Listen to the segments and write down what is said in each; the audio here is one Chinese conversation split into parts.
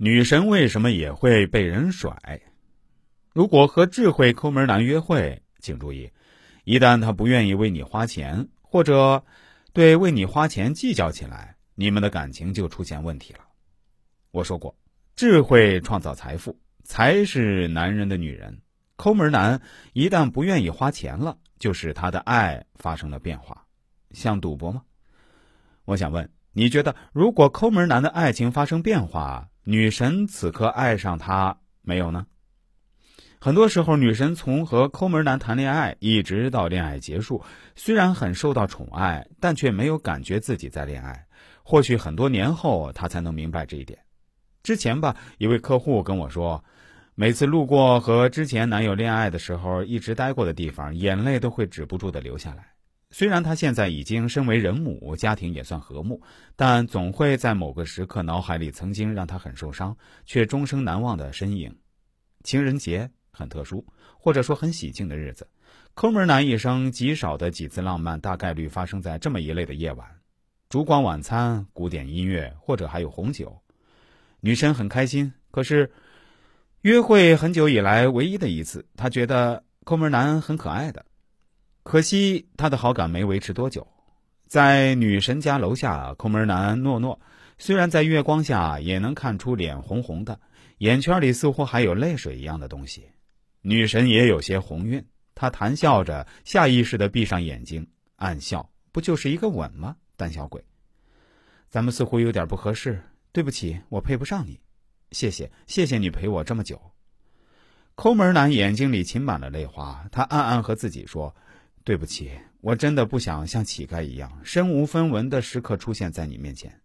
女神为什么也会被人甩？如果和智慧抠门男约会，请注意，一旦他不愿意为你花钱，或者对为你花钱计较起来，你们的感情就出现问题了。我说过，智慧创造财富，财是男人的女人。抠门男一旦不愿意花钱了，就是他的爱发生了变化，像赌博吗？我想问，你觉得如果抠门男的爱情发生变化？女神此刻爱上他没有呢？很多时候，女神从和抠门男谈恋爱一直到恋爱结束，虽然很受到宠爱，但却没有感觉自己在恋爱。或许很多年后，她才能明白这一点。之前吧，一位客户跟我说，每次路过和之前男友恋爱的时候一直待过的地方，眼泪都会止不住的流下来。虽然他现在已经身为人母，家庭也算和睦，但总会在某个时刻脑海里曾经让他很受伤却终生难忘的身影。情人节很特殊，或者说很喜庆的日子，抠门男一生极少的几次浪漫，大概率发生在这么一类的夜晚：烛光晚餐、古典音乐，或者还有红酒。女生很开心，可是约会很久以来唯一的一次，她觉得抠门男很可爱的。可惜他的好感没维持多久，在女神家楼下，抠门男诺诺虽然在月光下也能看出脸红红的，眼圈里似乎还有泪水一样的东西。女神也有些红晕，她谈笑着，下意识的闭上眼睛，暗笑：不就是一个吻吗？胆小鬼！咱们似乎有点不合适，对不起，我配不上你。谢谢，谢谢你陪我这么久。抠门男眼睛里噙满了泪花，他暗暗和自己说。对不起，我真的不想像乞丐一样身无分文的时刻出现在你面前。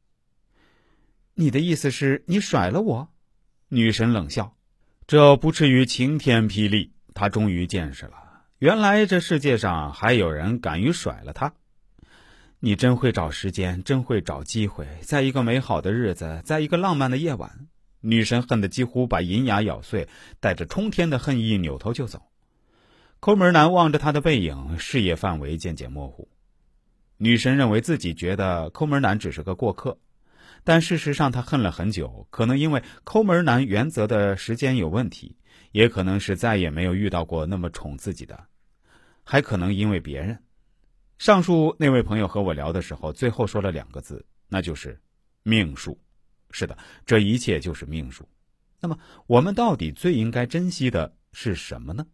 你的意思是你甩了我？女神冷笑，这不至于晴天霹雳。她终于见识了，原来这世界上还有人敢于甩了她。你真会找时间，真会找机会，在一个美好的日子，在一个浪漫的夜晚，女神恨得几乎把银牙咬碎，带着冲天的恨意扭头就走。抠门男望着他的背影，视野范围渐渐模糊。女神认为自己觉得抠门男只是个过客，但事实上他恨了很久。可能因为抠门男原则的时间有问题，也可能是再也没有遇到过那么宠自己的，还可能因为别人。上述那位朋友和我聊的时候，最后说了两个字，那就是命数。是的，这一切就是命数。那么我们到底最应该珍惜的是什么呢？